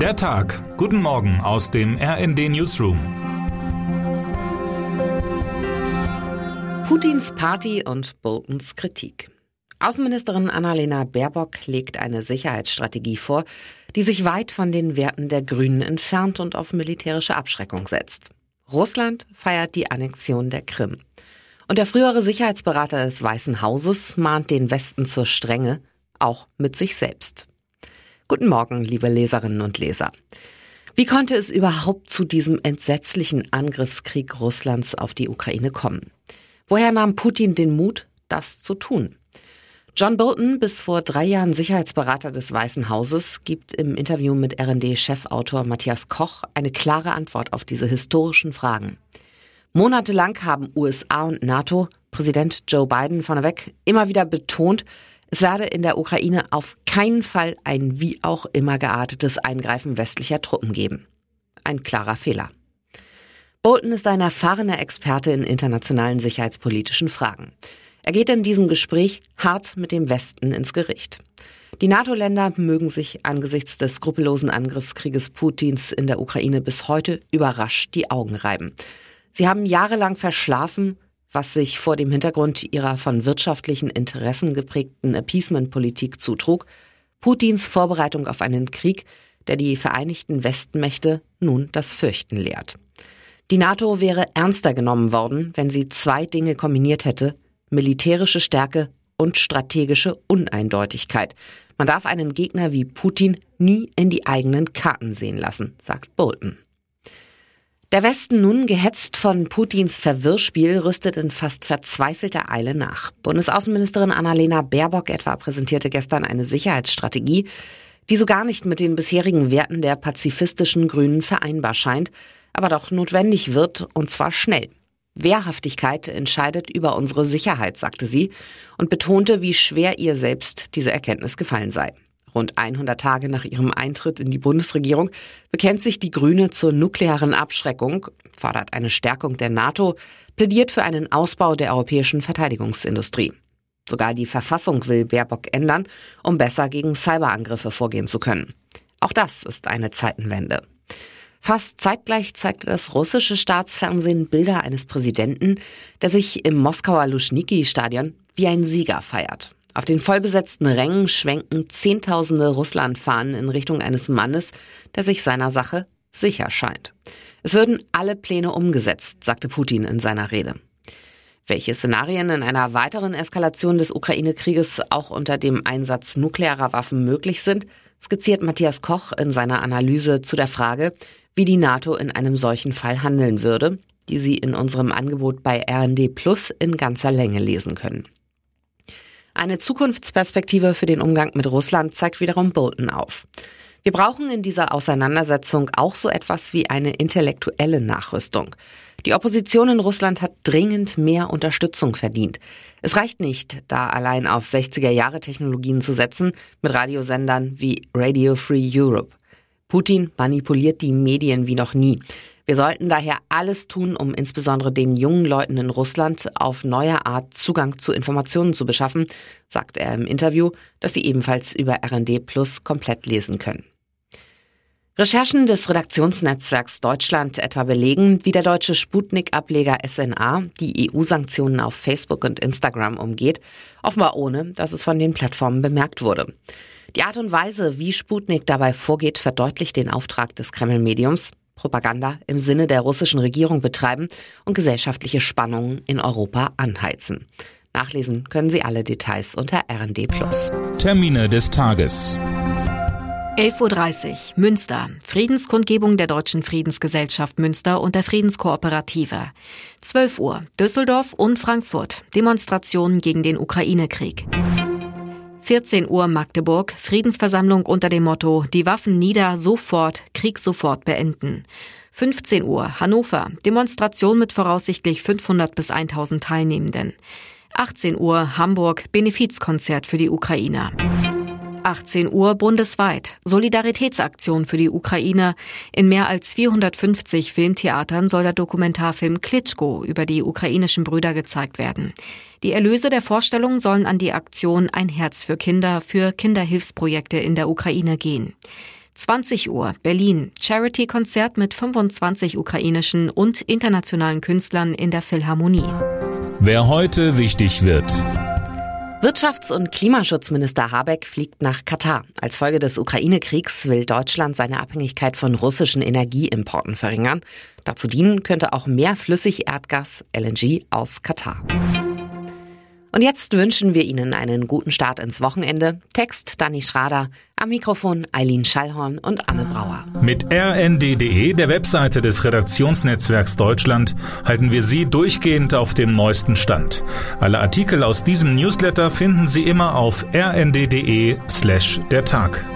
Der Tag. Guten Morgen aus dem RND Newsroom. Putins Party und Boltons Kritik. Außenministerin Annalena Baerbock legt eine Sicherheitsstrategie vor, die sich weit von den Werten der Grünen entfernt und auf militärische Abschreckung setzt. Russland feiert die Annexion der Krim. Und der frühere Sicherheitsberater des Weißen Hauses mahnt den Westen zur Strenge, auch mit sich selbst. Guten Morgen, liebe Leserinnen und Leser. Wie konnte es überhaupt zu diesem entsetzlichen Angriffskrieg Russlands auf die Ukraine kommen? Woher nahm Putin den Mut, das zu tun? John Bolton, bis vor drei Jahren Sicherheitsberater des Weißen Hauses, gibt im Interview mit RD-Chefautor Matthias Koch eine klare Antwort auf diese historischen Fragen. Monatelang haben USA und NATO, Präsident Joe Biden vorneweg, immer wieder betont, es werde in der Ukraine auf keinen Fall ein wie auch immer geartetes Eingreifen westlicher Truppen geben. Ein klarer Fehler. Bolton ist ein erfahrener Experte in internationalen sicherheitspolitischen Fragen. Er geht in diesem Gespräch hart mit dem Westen ins Gericht. Die NATO-Länder mögen sich angesichts des skrupellosen Angriffskrieges Putins in der Ukraine bis heute überrascht die Augen reiben. Sie haben jahrelang verschlafen, was sich vor dem Hintergrund ihrer von wirtschaftlichen Interessen geprägten Appeasement-Politik zutrug, Putins Vorbereitung auf einen Krieg, der die Vereinigten Westmächte nun das Fürchten lehrt. Die NATO wäre ernster genommen worden, wenn sie zwei Dinge kombiniert hätte, militärische Stärke und strategische Uneindeutigkeit. Man darf einen Gegner wie Putin nie in die eigenen Karten sehen lassen, sagt Bolton. Der Westen nun, gehetzt von Putins Verwirrspiel, rüstet in fast verzweifelter Eile nach. Bundesaußenministerin Annalena Baerbock etwa präsentierte gestern eine Sicherheitsstrategie, die so gar nicht mit den bisherigen Werten der pazifistischen Grünen vereinbar scheint, aber doch notwendig wird, und zwar schnell. Wehrhaftigkeit entscheidet über unsere Sicherheit, sagte sie und betonte, wie schwer ihr selbst diese Erkenntnis gefallen sei. Rund 100 Tage nach ihrem Eintritt in die Bundesregierung bekennt sich die Grüne zur nuklearen Abschreckung, fordert eine Stärkung der NATO, plädiert für einen Ausbau der europäischen Verteidigungsindustrie. Sogar die Verfassung will Baerbock ändern, um besser gegen Cyberangriffe vorgehen zu können. Auch das ist eine Zeitenwende. Fast zeitgleich zeigte das russische Staatsfernsehen Bilder eines Präsidenten, der sich im Moskauer Luschniki-Stadion wie ein Sieger feiert. Auf den vollbesetzten Rängen schwenken Zehntausende Russlandfahnen in Richtung eines Mannes, der sich seiner Sache sicher scheint. Es würden alle Pläne umgesetzt, sagte Putin in seiner Rede. Welche Szenarien in einer weiteren Eskalation des Ukraine-Krieges auch unter dem Einsatz nuklearer Waffen möglich sind, skizziert Matthias Koch in seiner Analyse zu der Frage, wie die NATO in einem solchen Fall handeln würde, die Sie in unserem Angebot bei RND Plus in ganzer Länge lesen können. Eine Zukunftsperspektive für den Umgang mit Russland zeigt wiederum Bolton auf. Wir brauchen in dieser Auseinandersetzung auch so etwas wie eine intellektuelle Nachrüstung. Die Opposition in Russland hat dringend mehr Unterstützung verdient. Es reicht nicht, da allein auf 60er Jahre Technologien zu setzen, mit Radiosendern wie Radio Free Europe. Putin manipuliert die Medien wie noch nie. Wir sollten daher alles tun, um insbesondere den jungen Leuten in Russland auf neue Art Zugang zu Informationen zu beschaffen, sagt er im Interview, das Sie ebenfalls über RND Plus komplett lesen können. Recherchen des Redaktionsnetzwerks Deutschland etwa belegen, wie der deutsche Sputnik-Ableger SNA die EU-Sanktionen auf Facebook und Instagram umgeht, offenbar ohne, dass es von den Plattformen bemerkt wurde. Die Art und Weise, wie Sputnik dabei vorgeht, verdeutlicht den Auftrag des Kreml-Mediums, Propaganda im Sinne der russischen Regierung betreiben und gesellschaftliche Spannungen in Europa anheizen. Nachlesen können Sie alle Details unter RND+. Termine des Tages. 11.30 Uhr Münster. Friedenskundgebung der Deutschen Friedensgesellschaft Münster und der Friedenskooperative. 12 Uhr Düsseldorf und Frankfurt. Demonstrationen gegen den Ukraine-Krieg. 14 Uhr Magdeburg, Friedensversammlung unter dem Motto Die Waffen nieder, sofort, Krieg sofort beenden. 15 Uhr Hannover, Demonstration mit voraussichtlich 500 bis 1000 Teilnehmenden. 18 Uhr Hamburg, Benefizkonzert für die Ukrainer. 18 Uhr bundesweit. Solidaritätsaktion für die Ukraine. In mehr als 450 Filmtheatern soll der Dokumentarfilm Klitschko über die ukrainischen Brüder gezeigt werden. Die Erlöse der Vorstellung sollen an die Aktion Ein Herz für Kinder für Kinderhilfsprojekte in der Ukraine gehen. 20 Uhr Berlin. Charity-Konzert mit 25 ukrainischen und internationalen Künstlern in der Philharmonie. Wer heute wichtig wird. Wirtschafts- und Klimaschutzminister Habeck fliegt nach Katar. Als Folge des Ukraine-Kriegs will Deutschland seine Abhängigkeit von russischen Energieimporten verringern. Dazu dienen könnte auch mehr Flüssigerdgas, LNG, aus Katar. Und jetzt wünschen wir Ihnen einen guten Start ins Wochenende. Text Danny Schrader, am Mikrofon Eileen Schallhorn und Anne Brauer. Mit rnd.de, der Webseite des Redaktionsnetzwerks Deutschland, halten wir Sie durchgehend auf dem neuesten Stand. Alle Artikel aus diesem Newsletter finden Sie immer auf rnd.de slash der Tag.